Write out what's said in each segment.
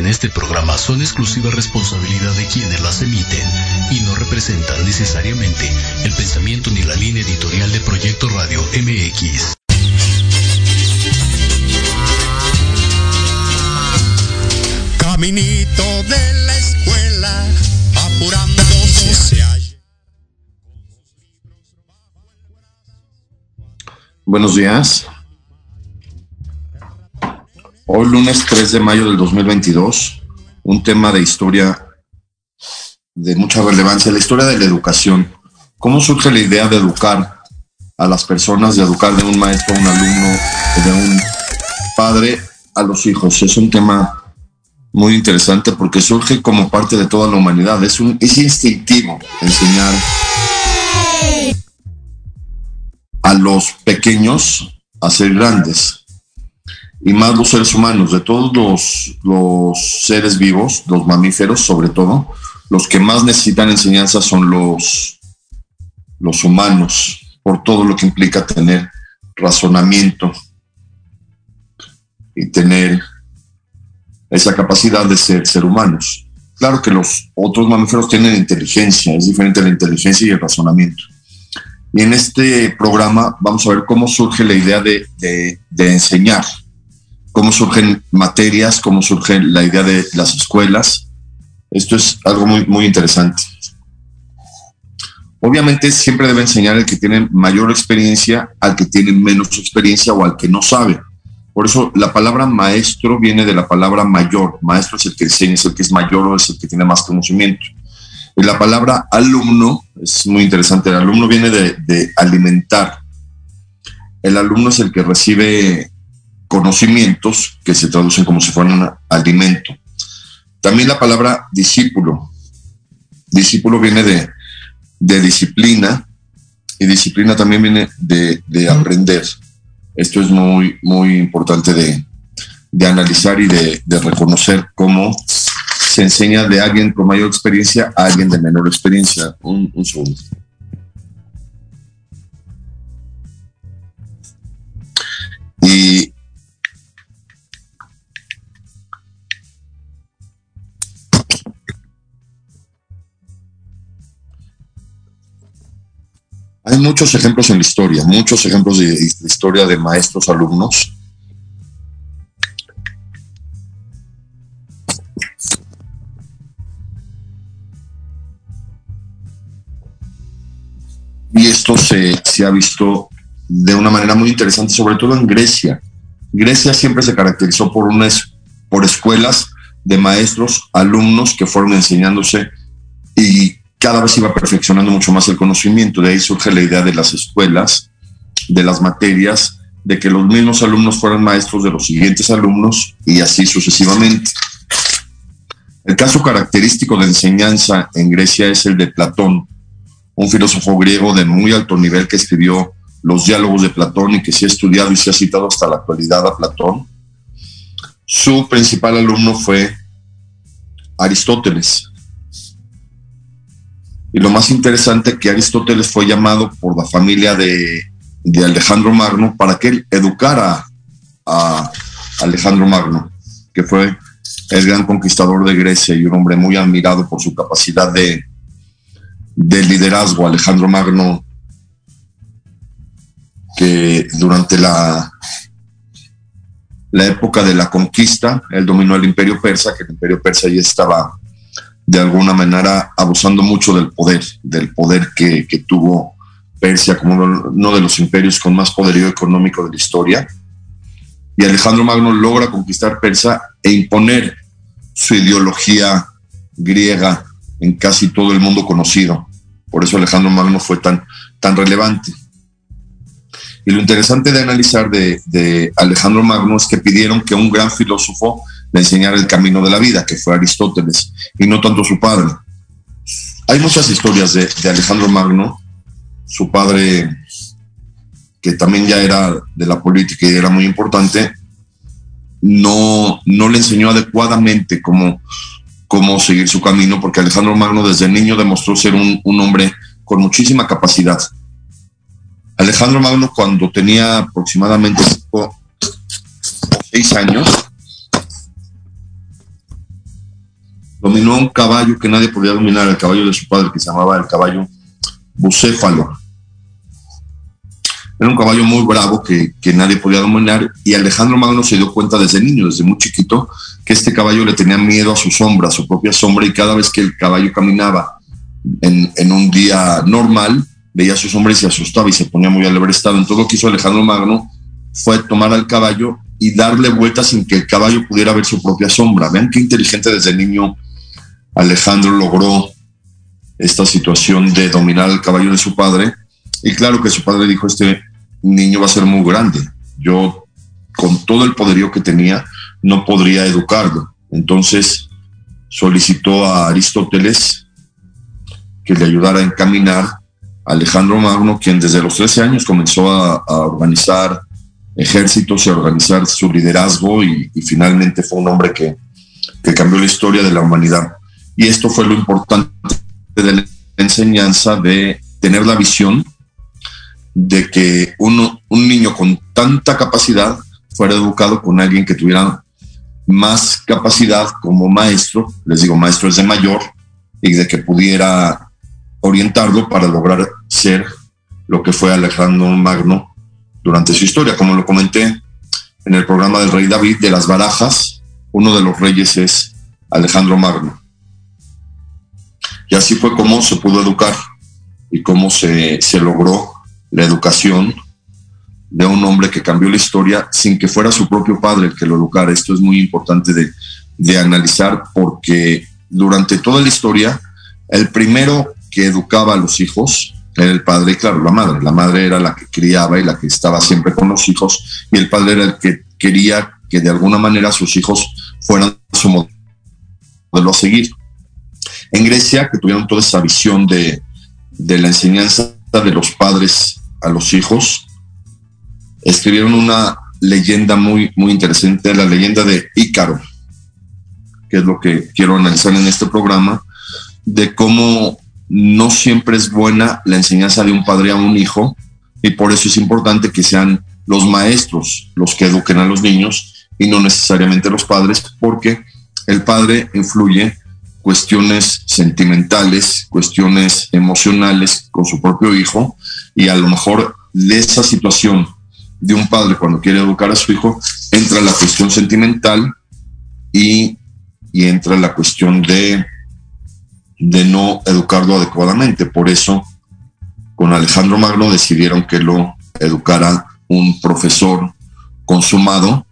en este programa son exclusiva responsabilidad de quienes las emiten y no representan necesariamente el pensamiento ni la línea editorial de Proyecto Radio MX. Caminito de la escuela, apurando Buenos días. Hoy lunes 3 de mayo del 2022, un tema de historia de mucha relevancia, la historia de la educación. ¿Cómo surge la idea de educar a las personas, de educar de un maestro a un alumno, de un padre a los hijos? Es un tema muy interesante porque surge como parte de toda la humanidad. Es, un, es instintivo enseñar a los pequeños a ser grandes y más los seres humanos, de todos los, los seres vivos, los mamíferos sobre todo, los que más necesitan enseñanza son los, los humanos, por todo lo que implica tener razonamiento y tener esa capacidad de ser ser humanos. Claro que los otros mamíferos tienen inteligencia, es diferente la inteligencia y el razonamiento. Y en este programa vamos a ver cómo surge la idea de, enseñar, cómo surgen materias, cómo surge la idea de las escuelas. Esto es algo muy, muy interesante. Obviamente siempre debe enseñar el que tiene mayor experiencia al que tiene menos experiencia o al que no sabe. Por eso la palabra maestro viene de la palabra mayor. Maestro es el que enseña, es el que es mayor o es el que tiene más conocimiento. Y la palabra alumno es muy interesante. El alumno viene de, alimentar. El alumno es el que recibe conocimientos que se traducen como si fueran alimento. También la palabra discípulo. Discípulo viene de, disciplina y disciplina también viene de, aprender. Esto es muy, muy importante de, analizar y de, reconocer cómo se enseña de alguien con mayor experiencia a alguien de menor experiencia. Un, segundo. Y hay muchos ejemplos en la historia, muchos ejemplos de, historia de maestros, alumnos, y esto se, ha visto de una manera muy interesante, sobre todo en Grecia. Grecia siempre se caracterizó por, unas, por escuelas de maestros, alumnos que fueron enseñándose y cada vez iba perfeccionando mucho más el conocimiento. De ahí surge la idea de las escuelas, de las materias, de que los mismos alumnos fueran maestros de los siguientes alumnos y así sucesivamente. El caso característico de enseñanza en Grecia es el de Platón, un filósofo griego de muy alto nivel que escribió los diálogos de Platón y que se ha estudiado y se ha citado hasta la actualidad a Platón. Su principal alumno fue Aristóteles. Y lo más interesante que Aristóteles fue llamado por la familia de, Alejandro Magno para que él educara a Alejandro Magno, que fue el gran conquistador de Grecia y un hombre muy admirado por su capacidad de, liderazgo, Alejandro Magno, que durante la, la época de la conquista, él dominó el imperio persa, que el imperio persa ya estaba de alguna manera abusando mucho del poder, del poder que, que tuvo Persia como uno de los imperios con más poderío económico de la historia. Y Alejandro Magno logra conquistar Persia e imponer su ideología griega en casi todo el mundo conocido. Por eso Alejandro Magno fue tan, tan relevante. Y lo interesante de analizar de, Alejandro Magno es que pidieron que un gran filósofo le enseñara el camino de la vida, que fue Aristóteles, y no tanto su padre. Hay muchas historias de, de Alejandro Magno, su padre, que también ya era de la política y era muy importante, no, no le enseñó adecuadamente cómo, cómo seguir su camino, porque Alejandro Magno desde niño demostró ser un, hombre con muchísima capacidad. Alejandro Magno cuando tenía aproximadamente cinco o seis años, dominó un caballo que nadie podía dominar, el caballo de su padre, que se llamaba el caballo bucéfalo. Era un caballo muy bravo que, que, nadie podía dominar y Alejandro Magno se dio cuenta desde niño, desde muy chiquito, que este caballo le tenía miedo a su sombra, a su propia sombra y cada vez que el caballo caminaba en, en un día normal, veía su sombra y se asustaba y se ponía muy estado. Entonces lo que hizo Alejandro Magno fue tomar al caballo y darle vueltas sin que el caballo pudiera ver su propia sombra. Vean qué inteligente desde niño Alejandro logró esta situación de dominar el caballo de su padre. Y claro que su padre dijo, este niño va a ser muy grande. Yo, con todo el poderío que tenía, no podría educarlo. Entonces solicitó a Aristóteles que le ayudara a encaminar a Alejandro Magno, quien desde los 13 años comenzó a, organizar ejércitos y a organizar su liderazgo y, finalmente fue un hombre que, que cambió la historia de la humanidad. Y esto fue lo importante de la enseñanza de tener la visión de que uno, un niño con tanta capacidad fuera educado con alguien que tuviera más capacidad como maestro, les digo, maestro es de mayor, y de que pudiera orientarlo para lograr ser lo que fue Alejandro Magno durante su historia. Como lo comenté en el programa del rey David de las barajas, uno de los reyes es Alejandro Magno. Y así fue como se pudo educar y cómo se, se logró la educación de un hombre que cambió la historia sin que fuera su propio padre el que lo educara. Esto es muy importante de, de analizar porque durante toda la historia, el primero que educaba a los hijos era el padre y claro, la madre. La madre era la que criaba y la que estaba siempre con los hijos y el padre era el que quería que de alguna manera sus hijos fueran su modelo a seguir. En Grecia, que tuvieron toda esa visión de, la enseñanza de los padres a los hijos, escribieron una leyenda muy, muy interesante, la leyenda de Ícaro, que es lo que quiero analizar en este programa, de cómo no siempre es buena la enseñanza de un padre a un hijo, y por eso es importante que sean los maestros los que eduquen a los niños y no necesariamente los padres, porque el padre influye cuestiones sentimentales, cuestiones emocionales con su propio hijo y a lo mejor de esa situación de un padre cuando quiere educar a su hijo entra la cuestión sentimental y, y entra la cuestión de, de no educarlo adecuadamente. Por eso con Alejandro Magno decidieron que lo educara un profesor consumado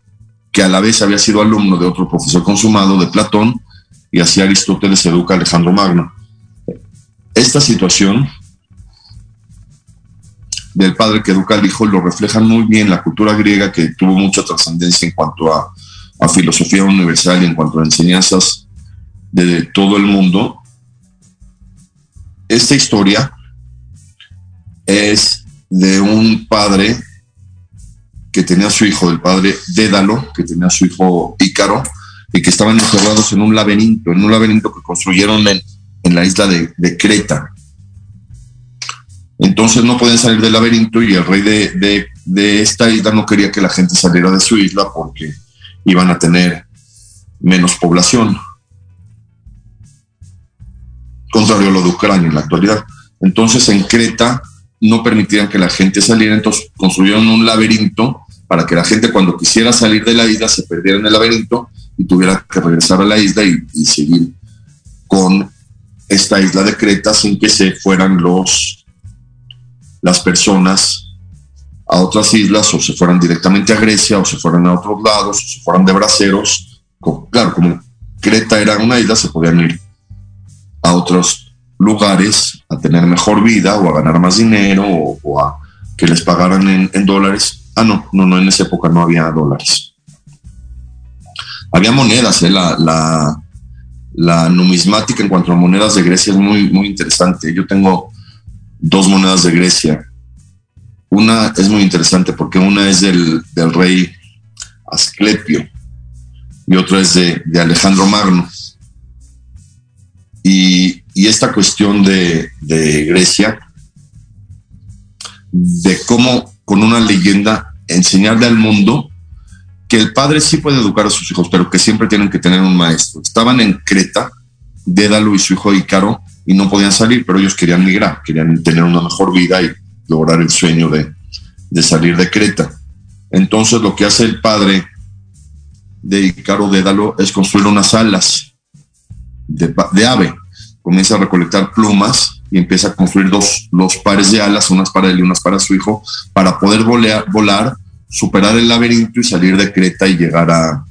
que a la vez había sido alumno de otro profesor consumado de Platón y así Aristóteles educa a Alejandro Magno. Esta situación del padre que educa al hijo lo refleja muy bien la cultura griega que tuvo mucha trascendencia en cuanto a, filosofía universal y en cuanto a enseñanzas de, todo el mundo. Esta historia es de un padre que tenía su hijo, del padre Dédalo, que tenía su hijo Ícaro, y que estaban encerrados en un laberinto, en un laberinto que construyeron en, la isla de, Creta. Entonces no pueden salir del laberinto y el rey de, de, esta isla no quería que la gente saliera de su isla porque iban a tener menos población. Contrario a lo de Ucrania en la actualidad. Entonces en Creta no permitían que la gente saliera, entonces construyeron un laberinto para que la gente cuando quisiera salir de la isla se perdiera en el laberinto y tuviera que regresar a la isla y, seguir con esta isla de Creta sin que se fueran los las personas a otras islas o se fueran directamente a Grecia o se fueran a otros lados o se fueran de braceros. Claro, como Creta era una isla, se podían ir a otros lugares a tener mejor vida o a ganar más dinero o, a que les pagaran en, en, dólares. Ah, no, no, no, en esa época no había dólares había monedas, ¿eh? la, la, numismática en cuanto a monedas de Grecia es muy, muy interesante. Yo tengo dos monedas de Grecia. Una es muy interesante porque una es del, rey Asclepio y otra es de, Alejandro Magno. Y, esta cuestión de, de, Grecia de cómo con una leyenda enseñarle al mundo que el padre sí puede educar a sus hijos, pero que siempre tienen que tener un maestro. Estaban en Creta, Dédalo y su hijo Ícaro, y no podían salir, pero ellos querían migrar, querían tener una mejor vida y lograr el sueño de, de salir de Creta. Entonces lo que hace el padre de Ícaro Dédalo es construir unas alas de, ave. Comienza a recolectar plumas y empieza a construir dos, dos pares de alas, unas para él y unas para su hijo, para poder volar, volar superar el laberinto y salir de Creta y llegar a,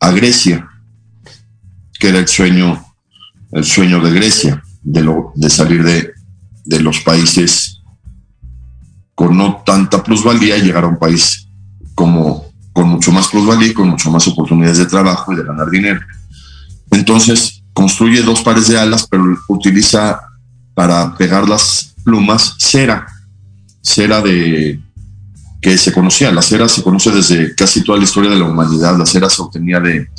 a Grecia, que era el sueño, el sueño de Grecia, de, lo, de salir de, de los países con no tanta plusvalía y llegar a un país como con mucho más plusvalía y con mucho más oportunidades de trabajo y de ganar dinero. Entonces construye dos pares de alas, pero utiliza para pegar las plumas cera, cera de que se conocía. La cera se conoce desde casi toda la historia de la humanidad. La cera se obtenía de,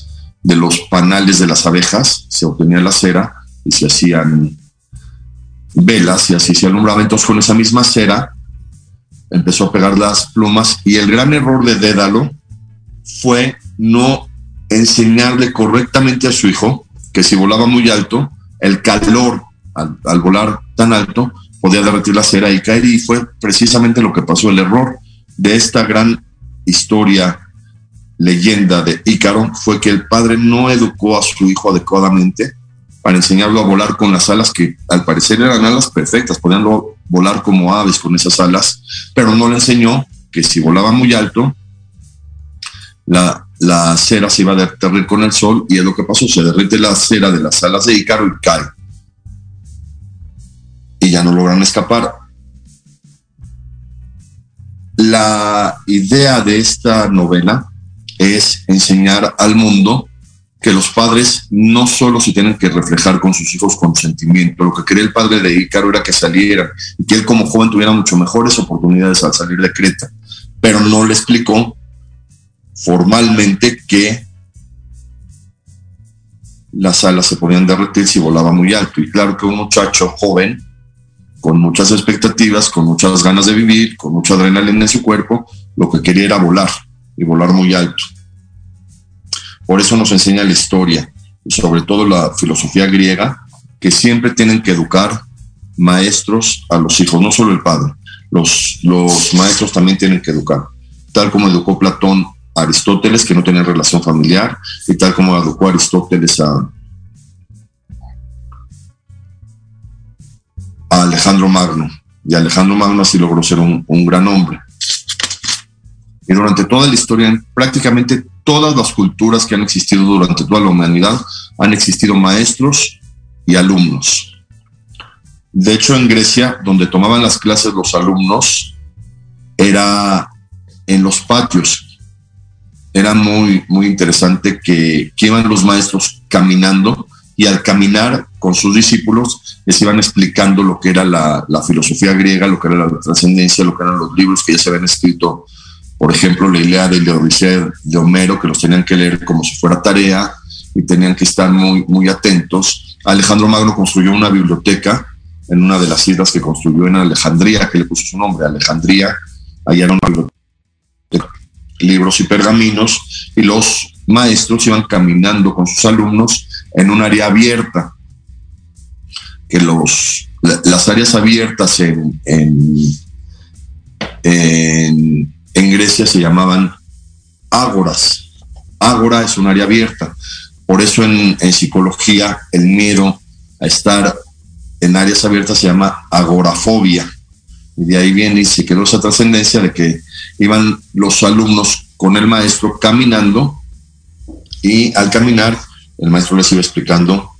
de los panales de las abejas, se obtenía la cera y se hacían velas y así se alumbraba. Entonces con esa misma cera empezó a pegar las plumas y el gran error de Dédalo fue no enseñarle correctamente a su hijo que si volaba muy alto, el calor al, al volar tan alto podía derretir la cera y caer y fue precisamente lo que pasó, el error de esta gran historia, leyenda de Ícaro, fue que el padre no educó a su hijo adecuadamente para enseñarlo a volar con las alas que al parecer eran alas perfectas, podían volar como aves con esas alas, pero no le enseñó que si volaba muy alto, la, la cera se iba a derretir con el sol y es lo que pasó, se derrite la cera de las alas de Ícaro y cae. Y ya no logran escapar la idea de esta novela es enseñar al mundo que los padres no solo se tienen que reflejar con sus hijos con sentimiento, lo que quería el padre de Ícaro era que salieran y que él como joven tuviera mucho mejores oportunidades al salir de Creta, pero no le explicó formalmente que las alas se podían derretir si volaba muy alto. Y claro que un muchacho joven con muchas expectativas, con muchas ganas de vivir, con mucha adrenalina en su cuerpo, lo que quería era volar y volar muy alto. Por eso nos enseña la historia, y sobre todo la filosofía griega, que siempre tienen que educar maestros a los hijos, no solo el padre. Los, maestros también tienen que educar, tal como educó Platón a Aristóteles, que no tenía relación familiar, y tal como educó Aristóteles a, Alejandro Magno. Y Alejandro Magno así logró ser un, gran hombre. Y durante toda la historia, prácticamente todas las culturas que han existido durante toda la humanidad, han existido maestros y alumnos. De hecho, en Grecia, donde tomaban las clases los alumnos, era en los patios. Era muy, muy interesante que iban los maestros caminando y al caminar con sus discípulos les iban explicando lo que era la, filosofía griega, lo que era la trascendencia, lo que eran los libros que ya se habían escrito, por ejemplo, la Ilíada de Homero, que los tenían que leer como si fuera tarea y tenían que estar muy, muy atentos. Alejandro Magno construyó una biblioteca en una de las islas que construyó en Alejandría, que le puso su nombre, Alejandría. Allá era libros y pergaminos, y los maestros iban caminando con sus alumnos en un área abierta, que los, las áreas abiertas en, en, en, Grecia se llamaban ágoras. Ágora es un área abierta. Por eso en, en, psicología el miedo a estar en áreas abiertas se llama agorafobia. Y de ahí viene y se quedó esa trascendencia de que iban los alumnos con el maestro caminando y al caminar el maestro les iba explicando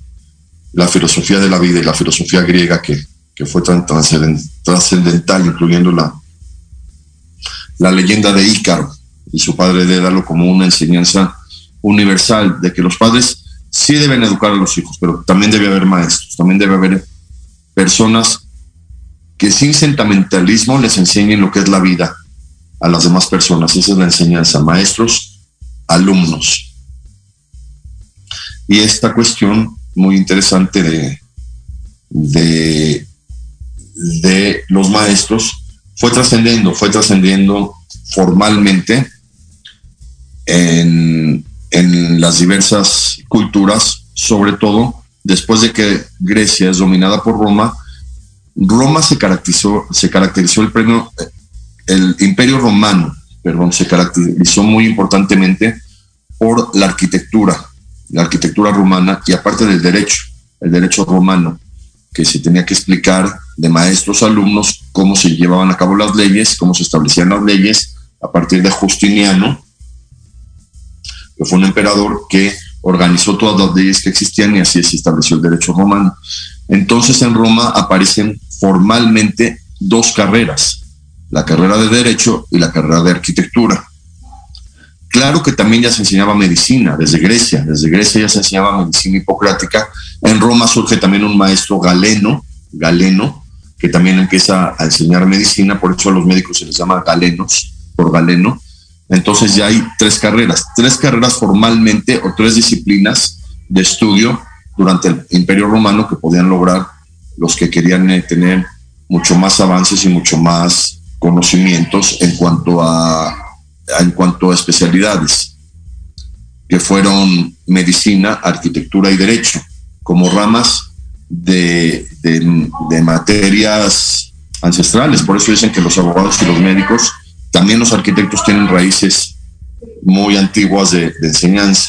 la filosofía de la vida y la filosofía griega que, que fue tan trascendental, incluyendo la, la leyenda de Ícaro y su padre Dédalo como una enseñanza universal de que los padres sí deben educar a los hijos, pero también debe haber maestros, también debe haber personas que sin sentimentalismo les enseñen lo que es la vida a las demás personas. Esa es la enseñanza, maestros, alumnos. Y esta cuestión muy interesante de, de, de los maestros fue trascendiendo, fue trascendiendo formalmente en, en las diversas culturas, sobre todo después de que Grecia es dominada por Roma, Roma se caracterizó, se caracterizó el premio, el imperio romano, perdón, se caracterizó muy importantemente por la arquitectura, la arquitectura romana y aparte del derecho, el derecho romano, que se tenía que explicar de maestros alumnos cómo se llevaban a cabo las leyes, cómo se establecían las leyes a partir de Justiniano, que fue un emperador que organizó todas las leyes que existían y así se estableció el derecho romano. Entonces en Roma aparecen formalmente dos carreras, la carrera de derecho y la carrera de arquitectura. Claro que también ya se enseñaba medicina desde Grecia, desde Grecia ya se enseñaba medicina hipocrática. En Roma surge también un maestro galeno, galeno, que también empieza a enseñar medicina, por eso a los médicos se les llama galenos, por galeno. Entonces ya hay tres carreras, tres carreras formalmente o tres disciplinas de estudio durante el Imperio Romano que podían lograr los que querían eh, tener mucho más avances y mucho más conocimientos en cuanto a, en cuanto a especialidades, que fueron medicina, arquitectura y derecho, como ramas de, de materias ancestrales. Por eso dicen que los abogados y los médicos también los arquitectos tienen raíces muy antiguas de, enseñanza.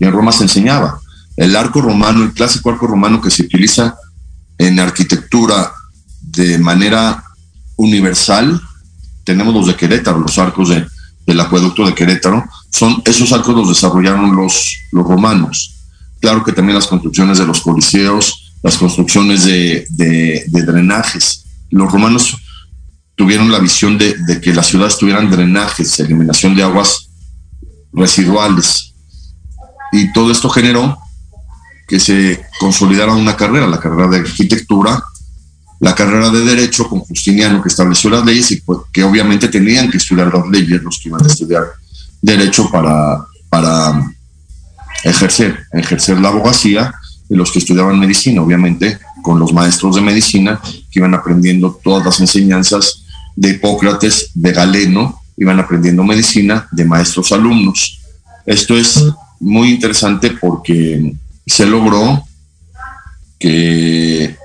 Y en Roma se enseñaba. El arco romano, el clásico arco romano que se utiliza en arquitectura de manera universal, tenemos los de Querétaro, los arcos del acueducto de Querétaro, son esos arcos los desarrollaron los, los romanos. Claro que también las construcciones de los coliseos, las construcciones de, de drenajes. Los romanos tuvieron la visión de, que las ciudades tuvieran drenajes, eliminación de aguas residuales. Y todo esto generó que se consolidara una carrera, la carrera de arquitectura, la carrera de derecho con Justiniano que estableció las leyes y que obviamente tenían que estudiar las leyes los que iban a estudiar derecho para, para ejercer, ejercer la abogacía y los que estudiaban medicina, obviamente con los maestros de medicina que iban aprendiendo todas las enseñanzas de Hipócrates, de Galeno, iban aprendiendo medicina de maestros alumnos. Esto es muy interesante porque se logró que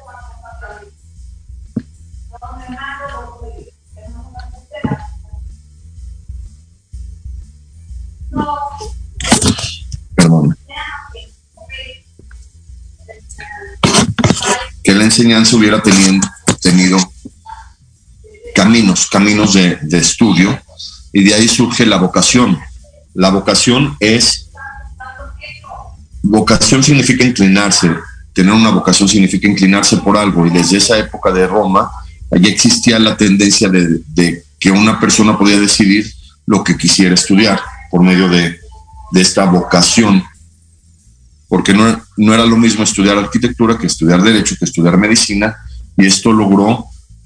que la enseñanza hubiera tenido, caminos, caminos de, estudio, y de ahí surge la vocación. La vocación es, vocación significa inclinarse, tener una vocación significa inclinarse por algo, y desde esa época de Roma, allí existía la tendencia de, de que una persona podía decidir lo que quisiera estudiar por medio de, de esta vocación, porque no, no, era lo mismo estudiar arquitectura que estudiar derecho, que estudiar medicina, y esto logró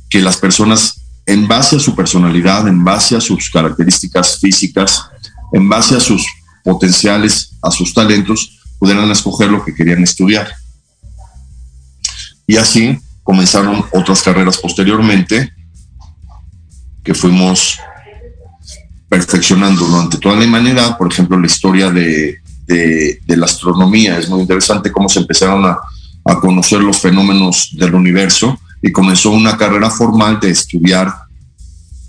que las personas en base a su personalidad, en base a sus características físicas, en base a sus potenciales, a sus talentos, pudieran escoger lo que querían estudiar. Y así comenzaron otras carreras posteriormente que fuimos perfeccionando durante toda la humanidad, por ejemplo, la historia de, la astronomía. Es muy interesante cómo se empezaron a, conocer los fenómenos del universo y comenzó una carrera formal de estudiar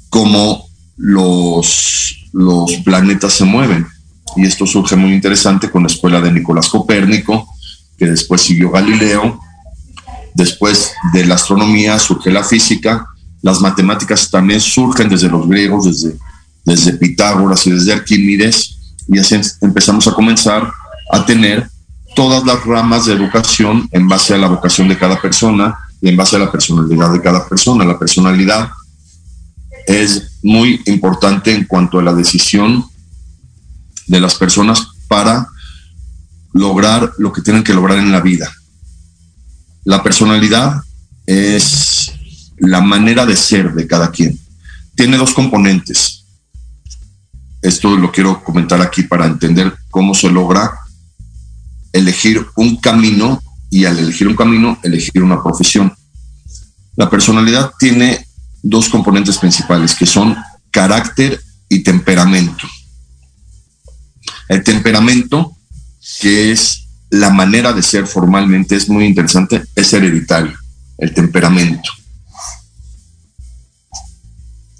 cómo los, los planetas se mueven. Y esto surge muy interesante con la escuela de Nicolás Copérnico, que después siguió Galileo. Después de la astronomía surge la física. Las matemáticas también surgen desde los griegos, desde, desde Pitágoras y desde Arquímedes. Y así empezamos a comenzar a tener todas las ramas de educación en base a la vocación de cada persona y en base a la personalidad de cada persona. La personalidad es muy importante en cuanto a la decisión de las personas para lograr lo que tienen que lograr en la vida. La personalidad es la manera de ser de cada quien. Tiene dos componentes. Esto lo quiero comentar aquí para entender cómo se logra elegir un camino y al elegir un camino, elegir una profesión. La personalidad tiene dos componentes principales, que son carácter y temperamento. El temperamento, que es la manera de ser formalmente, es muy interesante, es hereditario, el temperamento.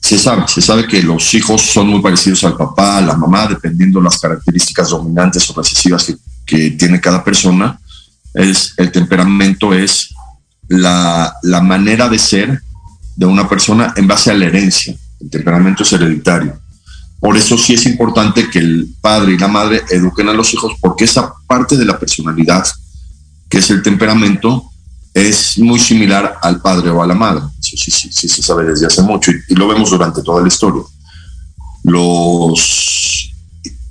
Se sabe, se sabe que los hijos son muy parecidos al papá, a la mamá, dependiendo las características dominantes o recesivas que, que tiene cada persona. Es, el temperamento es la, la manera de ser de una persona en base a la herencia. El temperamento es hereditario. Por eso sí es importante que el padre y la madre eduquen a los hijos, porque esa parte de la personalidad, que es el temperamento, es muy similar al padre o a la madre. Eso sí, sí, sí se sabe desde hace mucho y, y lo vemos durante toda la historia. Los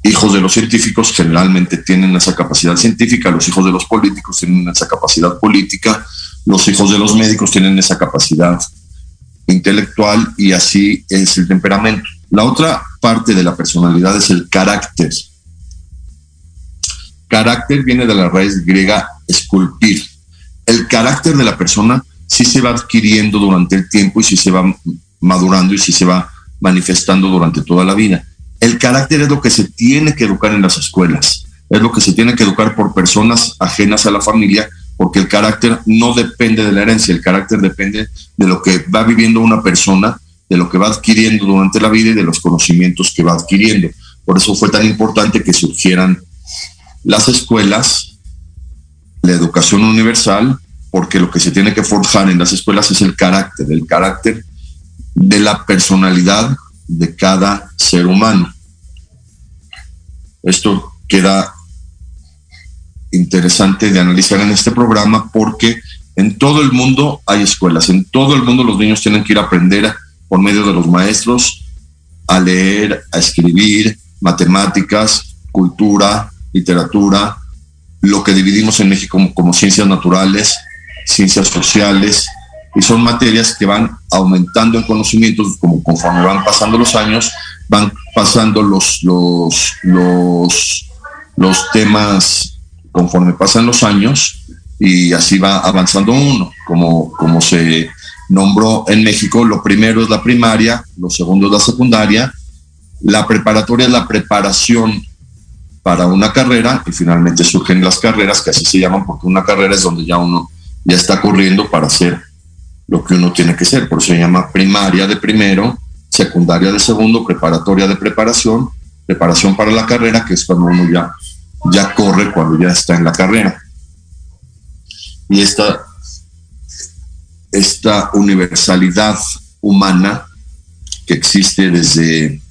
hijos de los científicos generalmente tienen esa capacidad científica, los hijos de los políticos tienen esa capacidad política, los hijos de los médicos tienen esa capacidad intelectual y así es el temperamento. La otra parte de la personalidad es el carácter. Carácter viene de la raíz griega esculpir. El carácter de la persona sí se va adquiriendo durante el tiempo y sí se va madurando y sí se va manifestando durante toda la vida. El carácter es lo que se tiene que educar en las escuelas, es lo que se tiene que educar por personas ajenas a la familia porque el carácter no depende de la herencia, el carácter depende de lo que va viviendo una persona, de lo que va adquiriendo durante la vida y de los conocimientos que va adquiriendo. Por eso fue tan importante que surgieran las escuelas, la educación universal, porque lo que se tiene que forjar en las escuelas es el carácter, el carácter de la personalidad de cada ser humano. Esto queda interesante de analizar en este programa porque en todo el mundo hay escuelas, en todo el mundo los niños tienen que ir a aprender por medio de los maestros a leer, a escribir, matemáticas, cultura, literatura, lo que dividimos en México como, ciencias naturales, ciencias sociales, y son materias que van aumentando en conocimientos como conforme van pasando los años, van pasando los, los, los, los temas conforme pasan los años y así va avanzando uno, como, como se nombró en México, lo primero es la primaria, lo segundo es la secundaria, la preparatoria es la preparación para una carrera y finalmente surgen las carreras, que así se llaman porque una carrera es donde ya uno ya está corriendo para hacer lo que uno tiene que ser, por eso se llama primaria de primero, secundaria de segundo, preparatoria de preparación, preparación para la carrera, que es cuando uno ya ya corre cuando ya está en la carrera. Y esta, esta universalidad humana que existe desde,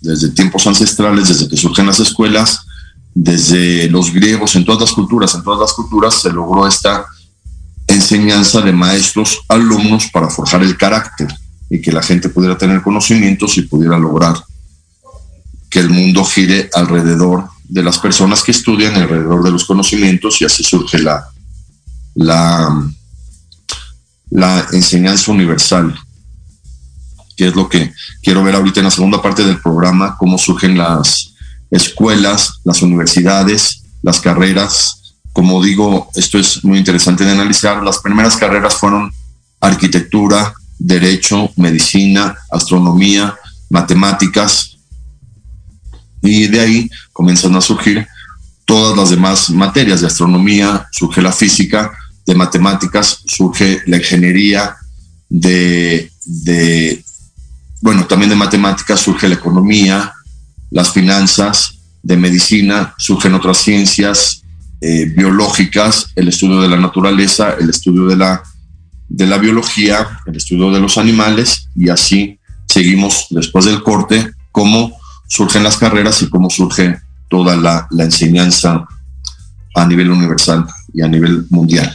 desde tiempos ancestrales, desde que surgen las escuelas, desde los griegos, en todas las culturas, en todas las culturas se logró esta enseñanza de maestros, alumnos para forjar el carácter y que la gente pudiera tener conocimientos y pudiera lograr que el mundo gire alrededor de las personas que estudian alrededor de los conocimientos y así surge la, la, la enseñanza universal, que es lo que quiero ver ahorita en la segunda parte del programa, cómo surgen las escuelas, las universidades, las carreras. Como digo, esto es muy interesante de analizar. Las primeras carreras fueron arquitectura, derecho, medicina, astronomía, matemáticas, y de ahí comienzan a surgir todas las demás materias de astronomía, surge la física, de matemáticas, surge la ingeniería, de, de bueno, también de matemáticas surge la economía, las finanzas, de medicina surgen otras ciencias eh, biológicas, el estudio de la naturaleza, el estudio de la, de la biología, el estudio de los animales, y así seguimos después del corte como surgen las carreras y cómo surge toda la enseñanza a nivel universal y a nivel mundial.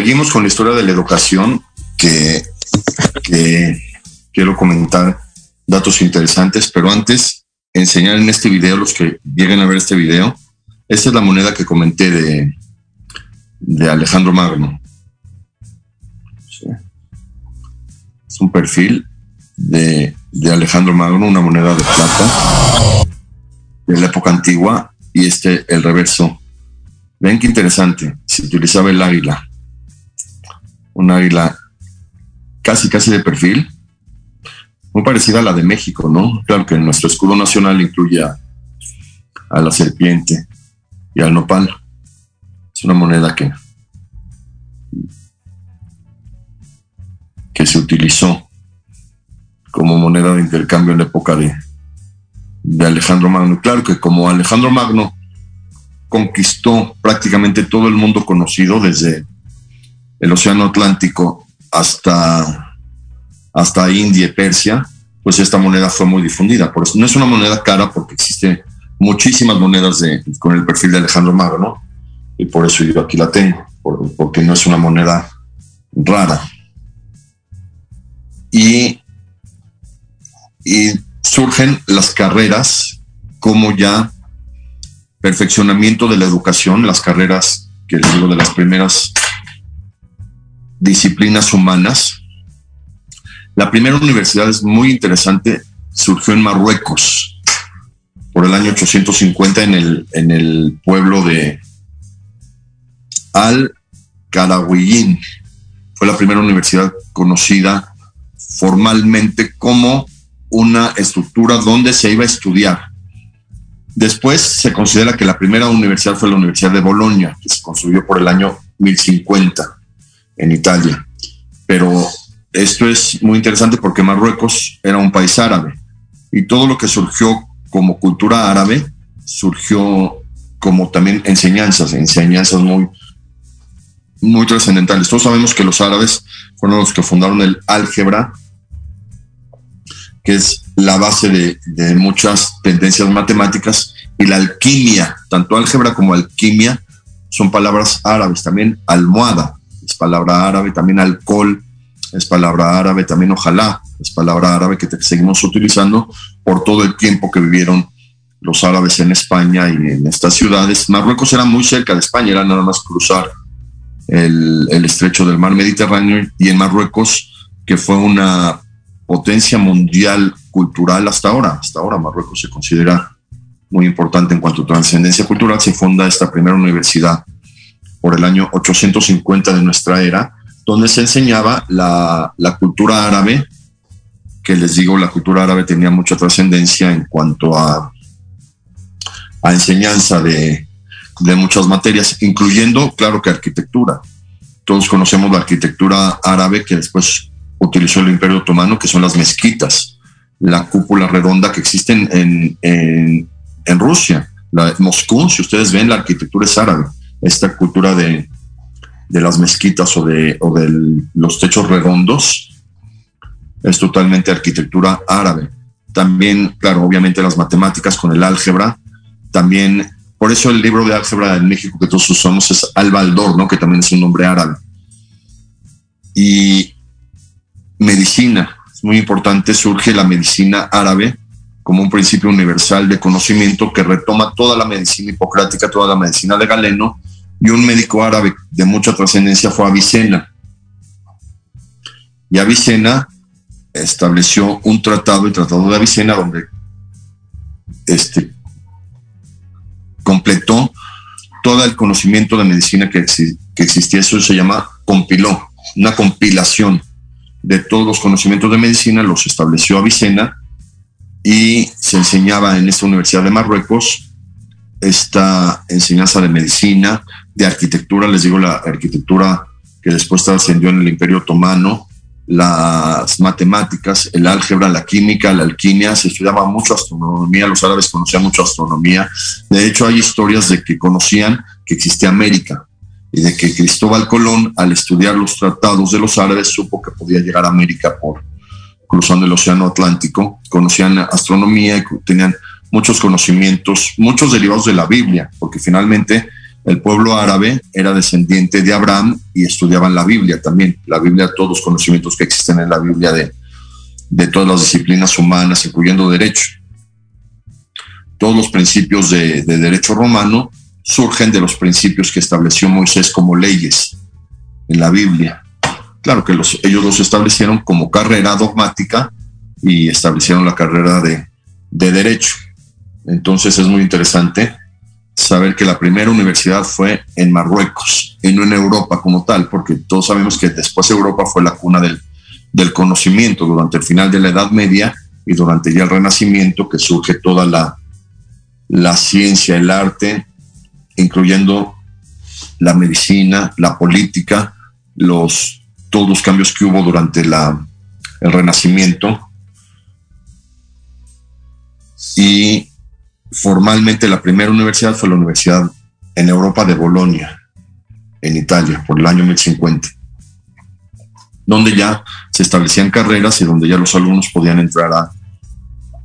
Seguimos con la historia de la educación que, quiero comentar datos interesantes, pero antes enseñar en este video, los que lleguen a ver este video, esta es la moneda que comenté de, de Alejandro Magno. Es un perfil de, de Alejandro Magno, una moneda de plata de la época antigua, y este el reverso. Ven qué interesante, se utilizaba el águila, un águila casi casi de perfil, muy parecida a la de México, ¿no? Claro que nuestro escudo nacional incluye a, a la serpiente y al nopal. Es una moneda que, que se utilizó como moneda de intercambio en la época de, de Alejandro Magno. Claro que como Alejandro Magno conquistó prácticamente todo el mundo conocido, desde el Océano Atlántico hasta, hasta India y Persia, pues esta moneda fue muy difundida. Por eso no es una moneda cara porque existe muchísimas monedas de, con el perfil de Alejandro Magno y por eso yo aquí la tengo, porque no es una moneda rara. Y, y surgen las carreras como ya perfeccionamiento de la educación, las carreras que les digo de las primeras disciplinas humanas. La primera universidad es muy interesante, surgió en Marruecos por el año 850 en el, en el pueblo de Al-Karawiyyin. Fue la primera universidad conocida formalmente como una estructura donde se iba a estudiar. Después se considera que la primera universidad fue la Universidad de Bolonia, que se construyó por el año 1050 en Italia. Pero esto es muy interesante porque Marruecos era un país árabe y todo lo que surgió como cultura árabe surgió como también enseñanzas, enseñanzas muy, muy trascendentales. Todos sabemos que los árabes fueron los que fundaron el álgebra, que es la base de, de, muchas tendencias matemáticas, y la alquimia, tanto álgebra como alquimia, son palabras árabes, también almohada es palabra árabe, también alcohol es palabra árabe, también ojalá es palabra árabe que seguimos utilizando por todo el tiempo que vivieron los árabes en España y en estas ciudades. Marruecos era muy cerca de España, era nada más cruzar el, estrecho del mar Mediterráneo y en Marruecos, que fue una potencia mundial cultural hasta ahora. Hasta ahora Marruecos se considera muy importante en cuanto a trascendencia cultural. Se funda esta primera universidad por el año 850 de nuestra era, donde se enseñaba la, cultura árabe, que les digo, la cultura árabe tenía mucha trascendencia en cuanto a, enseñanza de, muchas materias, incluyendo, claro que arquitectura. Todos conocemos la arquitectura árabe que después utilizó el Imperio Otomano, que son las mezquitas, la cúpula redonda que existe en, en, en Rusia. La, Moscú, si ustedes ven, la arquitectura es árabe. Esta cultura de, de las mezquitas o de, o los techos redondos es totalmente arquitectura árabe. También, claro, obviamente las matemáticas con el álgebra. También, por eso el libro de álgebra en México que todos usamos es Al-Baldor, ¿no? que también es un nombre árabe. Y medicina. Es muy importante, surge la medicina árabe como un principio universal de conocimiento que retoma toda la medicina hipocrática, toda la medicina de Galeno, y un médico árabe de mucha trascendencia fue Avicena. Y Avicena estableció un tratado, el Tratado de Avicena, donde este, completó todo el conocimiento de medicina que, que existía. Eso se llama compiló, una compilación de todos los conocimientos de medicina, los estableció Avicena y se enseñaba en esta Universidad de Marruecos esta enseñanza de medicina, de arquitectura, les digo la arquitectura que después trascendió en el Imperio Otomano, las matemáticas, el álgebra, la química, la alquimia, se estudiaba mucho astronomía, los árabes conocían mucho astronomía. De hecho, hay historias de que conocían que existía América, y de que Cristóbal Colón, al estudiar los tratados de los árabes, supo que podía llegar a América por cruzando el Océano Atlántico, conocían astronomía y tenían muchos conocimientos, muchos derivados de la Biblia, porque finalmente el pueblo árabe era descendiente de Abraham y estudiaban la Biblia también. La Biblia, todos los conocimientos que existen en la Biblia de, todas las disciplinas humanas, incluyendo derecho. Todos los principios de, de derecho romano surgen de los principios que estableció Moisés como leyes en la Biblia. Claro que los, ellos los establecieron como carrera dogmática y establecieron la carrera de derecho. Entonces es muy interesante saber que la primera universidad fue en Marruecos y no en Europa como tal, porque todos sabemos que después Europa fue la cuna del, del conocimiento durante el final de la Edad Media y durante ya el Renacimiento, que surge toda la, la ciencia, el arte, incluyendo la medicina, la política, los, todos los cambios que hubo durante la, el Renacimiento. Y formalmente la primera universidad fue la Universidad en Europa de Bolonia, en Italia, por el año 1050, donde ya se establecían carreras y donde ya los alumnos podían entrar a,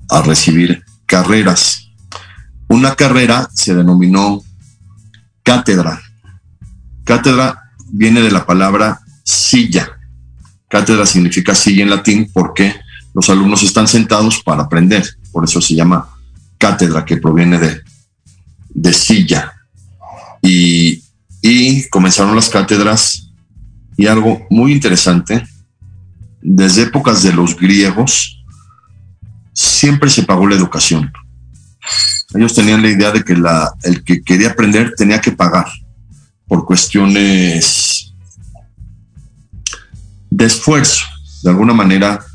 a recibir carreras. Una carrera se denominó cátedra. Cátedra viene de la palabra silla. Cátedra significa silla en latín porque los alumnos están sentados para aprender. Por eso se llama cátedra, que proviene de, de silla. Y, y comenzaron las cátedras y algo muy interesante, desde épocas de los griegos, siempre se pagó la educación. Ellos tenían la idea de que la, el que quería aprender tenía que pagar por cuestiones de esfuerzo. De alguna manera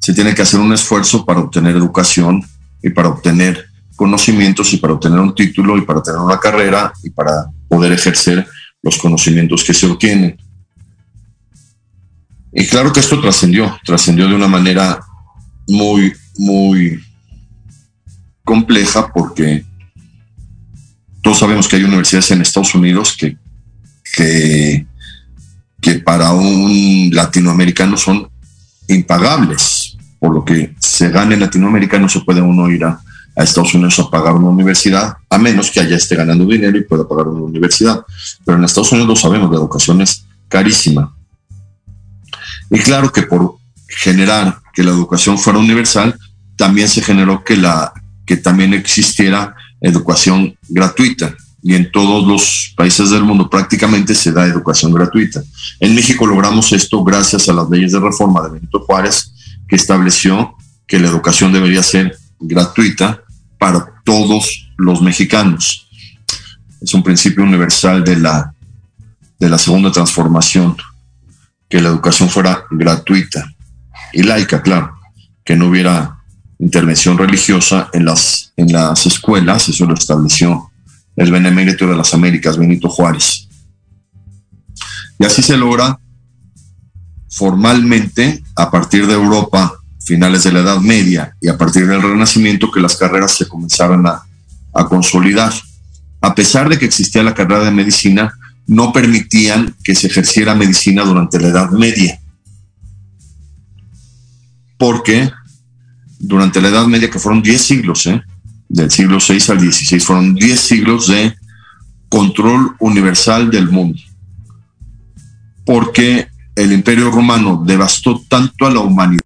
se tiene que hacer un esfuerzo para obtener educación y para obtener conocimientos y para obtener un título y para tener una carrera y para poder ejercer los conocimientos que se obtienen. Y claro que esto trascendió, trascendió de una manera muy, muy compleja porque todos sabemos que hay universidades en Estados Unidos que, que, que para un latinoamericano son impagables. Por lo que se gana en Latinoamérica no se puede uno ir a, a Estados Unidos a pagar una universidad, a menos que allá esté ganando dinero y pueda pagar una universidad. Pero en Estados Unidos lo sabemos, la educación es carísima. Y claro que por generar que la educación fuera universal, también se generó que, la, que también existiera educación gratuita. Y en todos los países del mundo prácticamente se da educación gratuita. En México logramos esto gracias a las leyes de reforma de Benito Juárez, que estableció que la educación debería ser gratuita para todos los mexicanos. Es un principio universal de la, de la segunda transformación, que la educación fuera gratuita y laica, claro, que no hubiera intervención religiosa en las, en las escuelas, eso lo estableció el Benemérito de las Américas, Benito Juárez. Y así se logra formalmente a partir de Europa finales de la Edad Media y a partir del Renacimiento que las carreras se comenzaron a, consolidar. A pesar de que existía la carrera de medicina, no permitían que se ejerciera medicina durante la Edad Media. Porque durante la Edad Media, que fueron 10 siglos, ¿eh? del siglo VI al XVI, fueron 10 siglos de control universal del mundo. Porque el imperio romano devastó tanto a la humanidad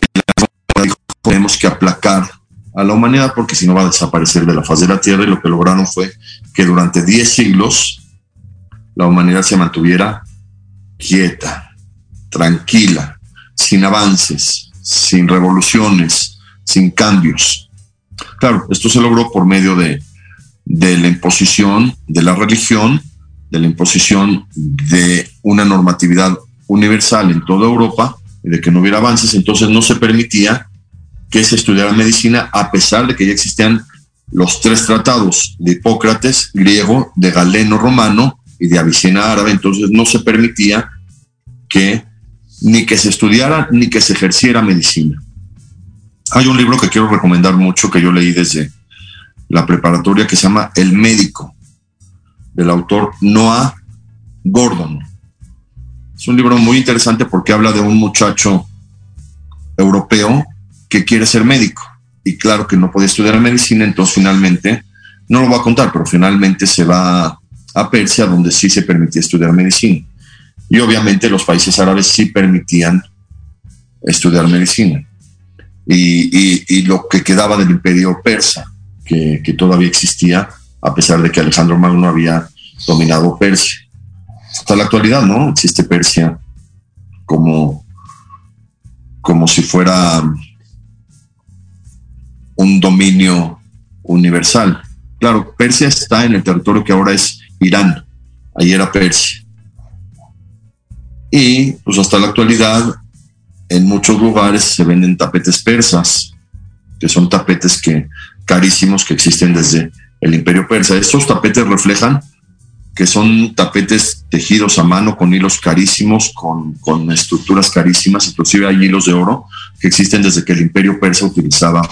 que tenemos que aplacar a la humanidad porque si no va a desaparecer de la faz de la Tierra y lo que lograron fue que durante 10 siglos la humanidad se mantuviera quieta, tranquila, sin avances, sin revoluciones, sin cambios. Claro, esto se logró por medio de, la imposición de la religión, de la imposición de una normatividad universal en toda Europa de que no hubiera avances, entonces no se permitía que se estudiara medicina a pesar de que ya existían los tres tratados de Hipócrates, griego, de Galeno romano y de Avicena árabe, entonces no se permitía que ni que se estudiara ni que se ejerciera medicina. Hay un libro que quiero recomendar mucho que yo leí desde la preparatoria que se llama El médico, del autor Noah Gordon. Es un libro muy interesante porque habla de un muchacho europeo que quiere ser médico. Y claro que no podía estudiar medicina, entonces finalmente No lo voy a contar, pero finalmente se va a Persia, donde sí se permitía estudiar medicina. Y obviamente los países árabes sí permitían estudiar medicina. Y, lo que quedaba del imperio persa, que, todavía existía, a pesar de que Alejandro Magno había dominado Persia. Hasta la actualidad, ¿no? Existe Persia como, como si fuera un dominio universal. Claro, Persia está en el territorio que ahora es Irán, ahí era Persia. Y pues hasta la actualidad en muchos lugares se venden tapetes persas, que son tapetes que carísimos que existen desde el imperio persa. Estos tapetes reflejan que son tapetes tejidos a mano con hilos carísimos, con, con estructuras carísimas, inclusive hay hilos de oro que existen desde que el imperio persa utilizaba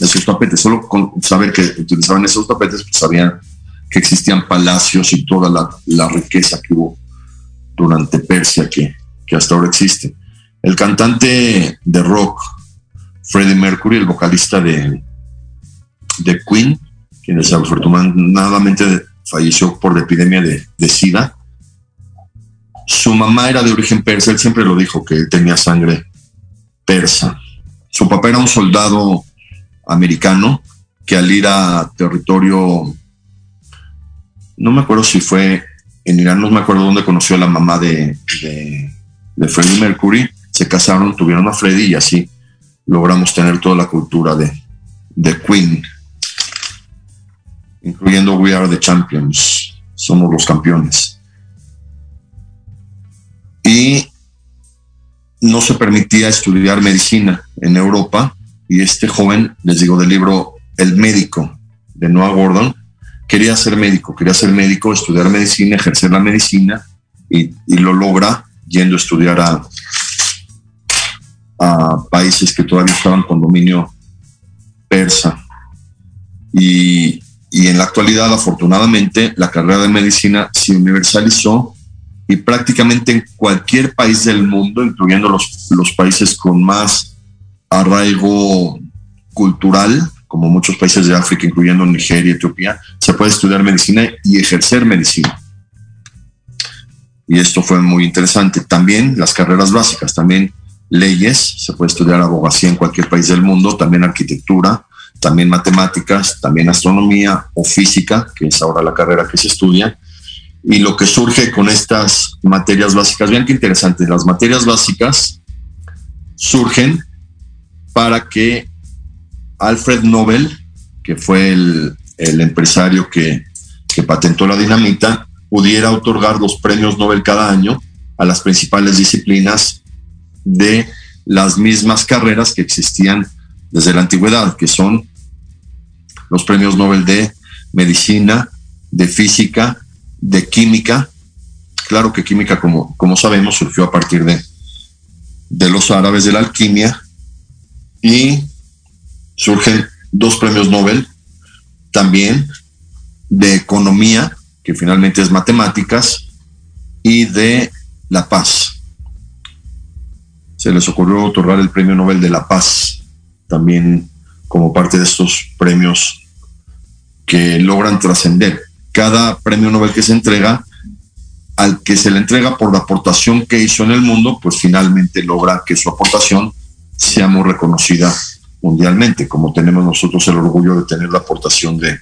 esos tapetes. Solo con saber que utilizaban esos tapetes, pues sabían que existían palacios y toda la, la riqueza que hubo durante Persia que, que hasta ahora existe. El cantante de rock, Freddie Mercury, el vocalista de, de Queen, quien desafortunadamente falleció por la epidemia de, SIDA. Su mamá era de origen persa, él siempre lo dijo que tenía sangre persa. Su papá era un soldado americano que al ir a territorio, no me acuerdo si fue en Irán, no me acuerdo dónde conoció a la mamá de, de, Freddie Mercury, se casaron, tuvieron a Freddie y así logramos tener toda la cultura de, de Queen, incluyendo We Are the Champions, somos los campeones. Y no se permitía estudiar medicina en Europa y este joven, les digo del libro El médico de Noah Gordon, quería ser médico, quería ser médico, estudiar medicina, ejercer la medicina y, lo logra yendo a estudiar a, a países que todavía estaban con dominio persa. Y, y, en la actualidad, afortunadamente, la carrera de medicina se universalizó y prácticamente en cualquier país del mundo, incluyendo los, los países con más arraigo cultural, como muchos países de África, incluyendo Nigeria, Etiopía, se puede estudiar medicina y ejercer medicina. Y esto fue muy interesante. También las carreras básicas, también leyes, se puede estudiar abogacía en cualquier país del mundo, también arquitectura, también matemáticas, también astronomía o física, que es ahora la carrera que se estudia. Y lo que surge con estas materias básicas, vean qué interesante, las materias básicas surgen para que Alfred Nobel, que fue el, empresario que, que patentó la dinamita, pudiera otorgar los premios Nobel cada año a las principales disciplinas de las mismas carreras que existían desde la antigüedad, que son los premios Nobel de medicina, de física, de química. Claro que química, como, como sabemos, surgió a partir de, de los árabes de la alquimia y surgen dos premios Nobel también de economía, que finalmente es matemáticas, y de la paz. Se les ocurrió otorgar el premio Nobel de la paz también como parte de estos premios que logran trascender. Cada premio Nobel que se entrega, al que se le entrega por la aportación que hizo en el mundo, pues finalmente logra que su aportación seamos reconocida mundialmente, como tenemos nosotros el orgullo de tener la aportación de,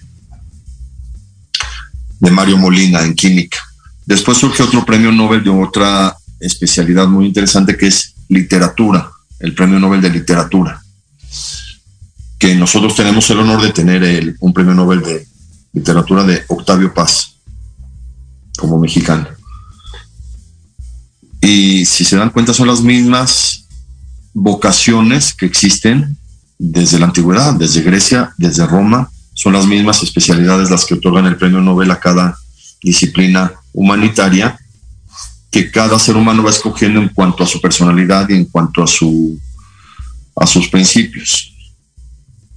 de Mario Molina en química. Después surge otro premio Nobel de otra especialidad muy interesante que es literatura, el premio Nobel de literatura, que nosotros tenemos el honor de tener un premio Nobel de literatura de Octavio Paz como mexicano. Y si se dan cuenta son las mismas vocaciones que existen desde la antigüedad, desde Grecia, desde Roma, son las mismas especialidades las que otorgan el premio Nobel a cada disciplina humanitaria que cada ser humano va escogiendo en cuanto a su personalidad y en cuanto a su a sus principios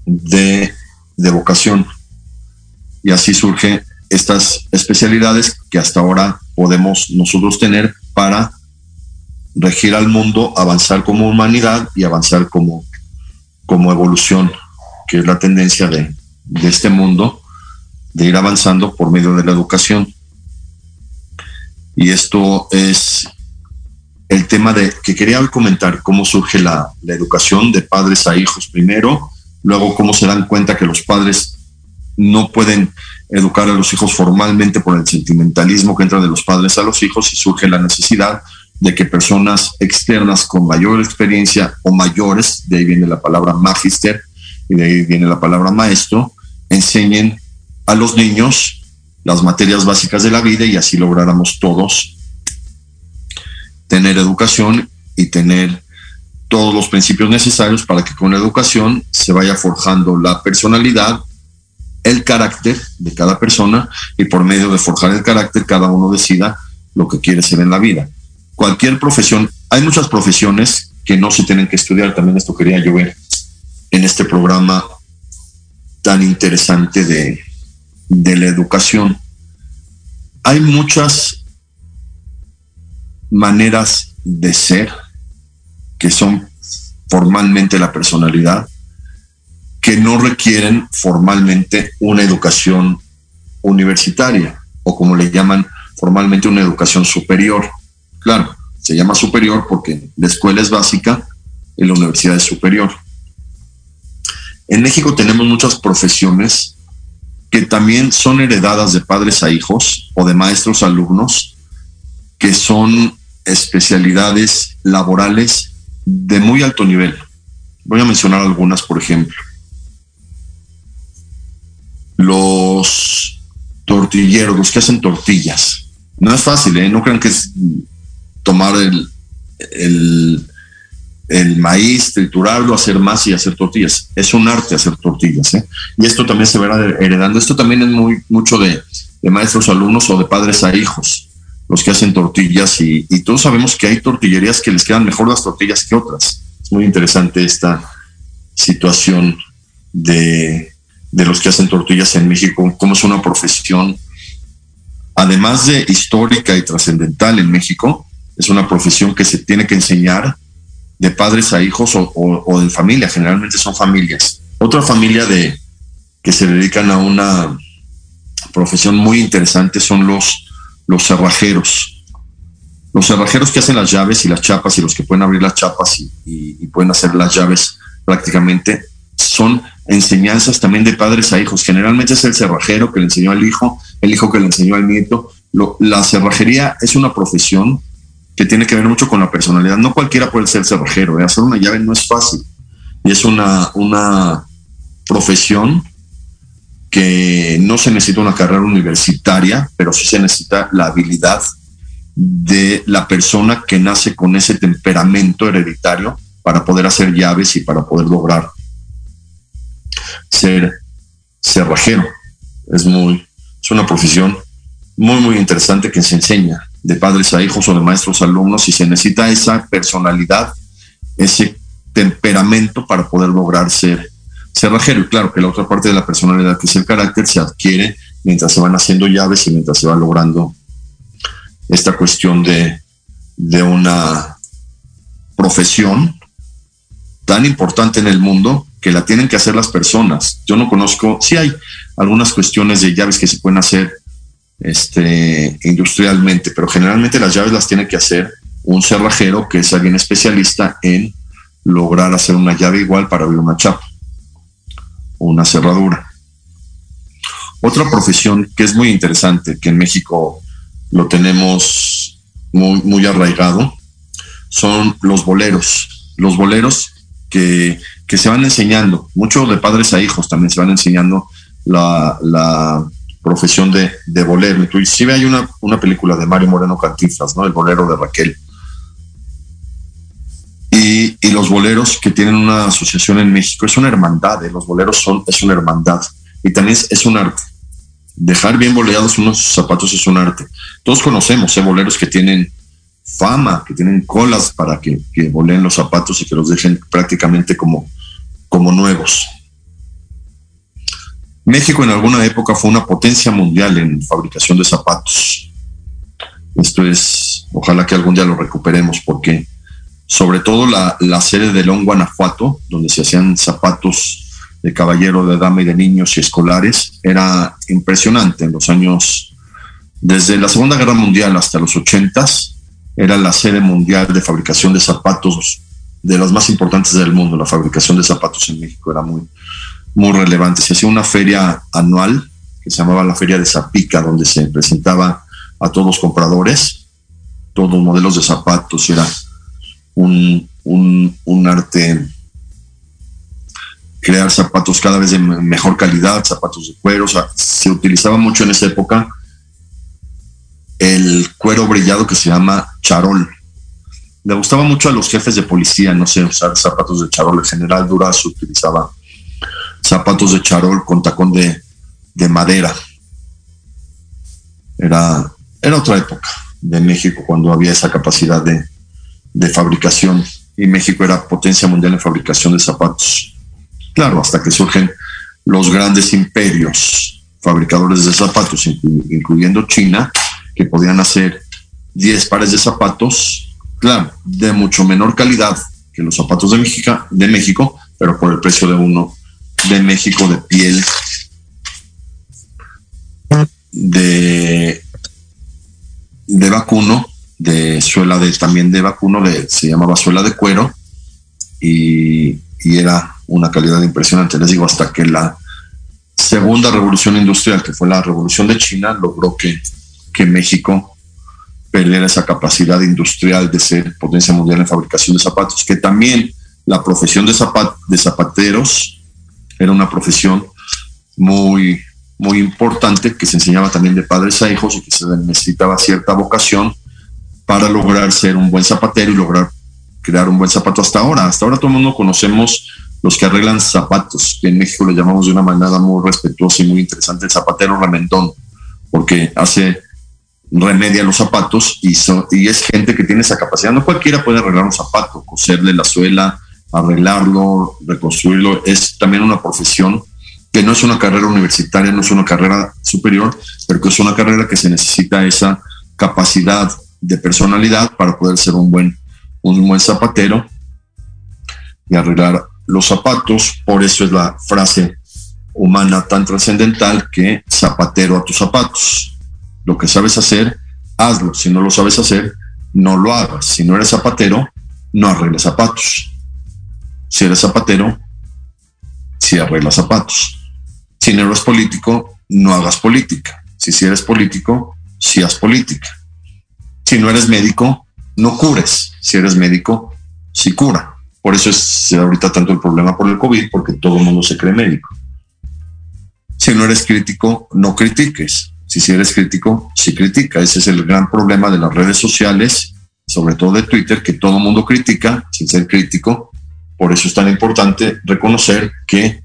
de, de vocación. Y así surgen estas especialidades que hasta ahora podemos nosotros tener para regir al mundo, avanzar como humanidad y avanzar como, como evolución, que es la tendencia de, de este mundo, de ir avanzando por medio de la educación. Y esto es el tema de que quería comentar, cómo surge la, la educación de padres a hijos primero, luego cómo se dan cuenta que los padres no pueden educar a los hijos formalmente por el sentimentalismo que entra de los padres a los hijos y surge la necesidad de que personas externas con mayor experiencia o mayores, de ahí viene la palabra magister y de ahí viene la palabra maestro, enseñen a los niños las materias básicas de la vida y así lográramos todos tener educación y tener todos los principios necesarios para que con la educación se vaya forjando la personalidad, el carácter de cada persona y por medio de forjar el carácter cada uno decida lo que quiere ser en la vida. Cualquier profesión, hay muchas profesiones que no se tienen que estudiar, también esto quería yo ver en este programa tan interesante de, de la educación. Hay muchas maneras de ser que son formalmente la personalidad, que no requieren formalmente una educación universitaria o como le llaman formalmente una educación superior. Claro, se llama superior porque la escuela es básica y la universidad es superior. En México tenemos muchas profesiones que también son heredadas de padres a hijos o de maestros a alumnos, que son especialidades laborales de muy alto nivel. Voy a mencionar algunas, por ejemplo. Los tortilleros, los que hacen tortillas. No es fácil, ¿eh? No crean que es tomar el, el, el maíz, triturarlo, hacer masa y hacer tortillas. Es un arte hacer tortillas. ¿eh? Y esto también se verá heredando. Esto también es muy, mucho de, de maestros alumnos o de padres a hijos, los que hacen tortillas. Y, todos sabemos que hay tortillerías que les quedan mejor las tortillas que otras. Es muy interesante esta situación de, de los que hacen tortillas en México, como es una profesión, además de histórica y trascendental en México, es una profesión que se tiene que enseñar de padres a hijos o, o, o, de familia, generalmente son familias. Otra familia de que se dedican a una profesión muy interesante son los, los cerrajeros. Los cerrajeros que hacen las llaves y las chapas y los que pueden abrir las chapas y, pueden hacer las llaves prácticamente son enseñanzas también de padres a hijos. Generalmente es el cerrajero que le enseñó al hijo, el hijo que le enseñó al nieto. Lo, la cerrajería es una profesión que tiene que ver mucho con la personalidad. No cualquiera puede ser cerrajero, ¿eh? hacer una llave no es fácil. Y es una, una profesión que no se necesita una carrera universitaria, pero sí se necesita la habilidad de la persona que nace con ese temperamento hereditario para poder hacer llaves y para poder lograr ser cerrajero. Es muy, es una profesión muy, muy interesante que se enseña de padres a hijos o de maestros a alumnos y se necesita esa personalidad, ese temperamento para poder lograr ser cerrajero. Y claro que la otra parte de la personalidad, que es el carácter, se adquiere mientras se van haciendo llaves y mientras se va logrando esta cuestión de, de una profesión tan importante en el mundo que la tienen que hacer las personas. Yo no conozco, sí hay algunas cuestiones de llaves que se pueden hacer este, industrialmente, pero generalmente las llaves las tiene que hacer un cerrajero que es alguien especialista en lograr hacer una llave igual para abrir una chapa una cerradura. Otra profesión que es muy interesante, que en México lo tenemos muy, muy arraigado, son los boleros. Los boleros que, se van enseñando, mucho de padres a hijos también se van enseñando la, la profesión de, de bolero. Inclusive hay una, una película de Mario Moreno Cantinflas, ¿no? El bolero de Raquel. Y, los boleros que tienen una asociación en México es una hermandad, ¿eh? los boleros son, es una hermandad y también es, un arte. Dejar bien boleados unos zapatos es un arte. Todos conocemos ¿eh? boleros que tienen fama, que tienen colas para que, que voleen los zapatos y que los dejen prácticamente como, como nuevos. México en alguna época fue una potencia mundial en fabricación de zapatos. Esto es, ojalá que algún día lo recuperemos, porque sobre todo la, sede de León, Guanajuato, donde se hacían zapatos de caballero, de dama y de niños y escolares era impresionante. En los años, desde la Segunda Guerra Mundial hasta los ochentas, era la sede mundial de fabricación de zapatos de las más importantes del mundo. La fabricación de zapatos en México era muy, muy relevante. Se hacía una feria anual que se llamaba la Feria de Zapica, donde se presentaba a todos los compradores todos los modelos de zapatos. Era un, un, un arte crear zapatos cada vez de mejor calidad, zapatos de cuero, se utilizaba mucho en esa época el cuero brillado que se llama charol. Le gustaba mucho a los jefes de policía, no sé, usar zapatos de charol. El general Durazo utilizaba zapatos de charol con tacón de, de madera. Era, era otra época de México cuando había esa capacidad de, de fabricación y México era potencia mundial en fabricación de zapatos. Claro, hasta que surgen los grandes imperios fabricadores de zapatos, incluyendo China, que podían hacer 10 pares de zapatos, claro, de mucho menor calidad que los zapatos de México, de México pero por el precio de uno de México de piel de, de vacuno, de suela de también de vacuno, se llamaba suela de cuero, y, y era una calidad impresionante. Les digo, hasta que la segunda revolución industrial, que fue la revolución de China, logró que, que México perdiera esa capacidad industrial de ser potencia mundial en fabricación de zapatos, que también la profesión de, zapat de zapateros era una profesión muy, muy importante que se enseñaba también de padres a hijos y que se necesitaba cierta vocación para lograr ser un buen zapatero y lograr crear un buen zapato hasta ahora. Hasta ahora todo el mundo conocemos los que arreglan zapatos, que en México le llamamos de una manera muy respetuosa y muy interesante el zapatero remendón, porque hace remedia los zapatos y, y es gente que tiene esa capacidad. No cualquiera puede arreglar un zapato, coserle la suela, arreglarlo, reconstruirlo. Es también una profesión que no es una carrera universitaria, no es una carrera superior, pero que es una carrera que se necesita esa capacidad de personalidad para poder ser un buen, un buen zapatero y arreglar los zapatos, por eso es la frase humana tan trascendental que zapatero a tus zapatos. Lo que sabes hacer, hazlo. Si no lo sabes hacer, no lo hagas. Si no eres zapatero, no arregles zapatos. Si eres zapatero, si arreglas zapatos. Si no eres político, no hagas política. Si, si eres político, si haz política. Si no eres médico, no cures. Si eres médico, si cura. Por eso es ahorita tanto el problema por el COVID, porque todo el mundo se cree médico. Si no eres crítico, no critiques. Si, si eres crítico, sí critica. Ese es el gran problema de las redes sociales, sobre todo de Twitter, que todo el mundo critica sin ser crítico. Por eso es tan importante reconocer que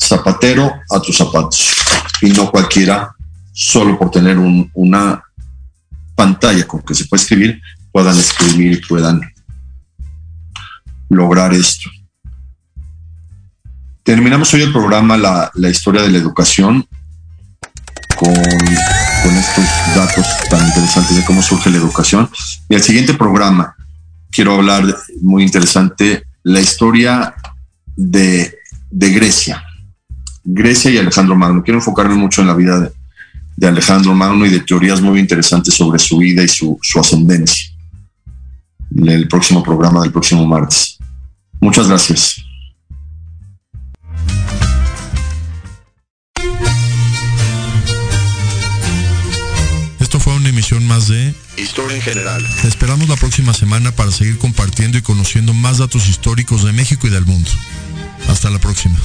zapatero a tus zapatos y no cualquiera, solo por tener un, una pantalla con que se puede escribir, puedan escribir y puedan lograr esto. Terminamos hoy el programa La, la historia de la educación con, con, estos datos tan interesantes de cómo surge la educación. Y el siguiente programa quiero hablar muy interesante, la historia de, de Grecia. Grecia y Alejandro Magno. Quiero enfocarme mucho en la vida de, de Alejandro Magno y de teorías muy interesantes sobre su vida y su, su ascendencia. El próximo programa del próximo martes. Muchas gracias. Esto fue una emisión más de Historia en general. Te esperamos la próxima semana para seguir compartiendo y conociendo más datos históricos de México y del mundo. Hasta la próxima.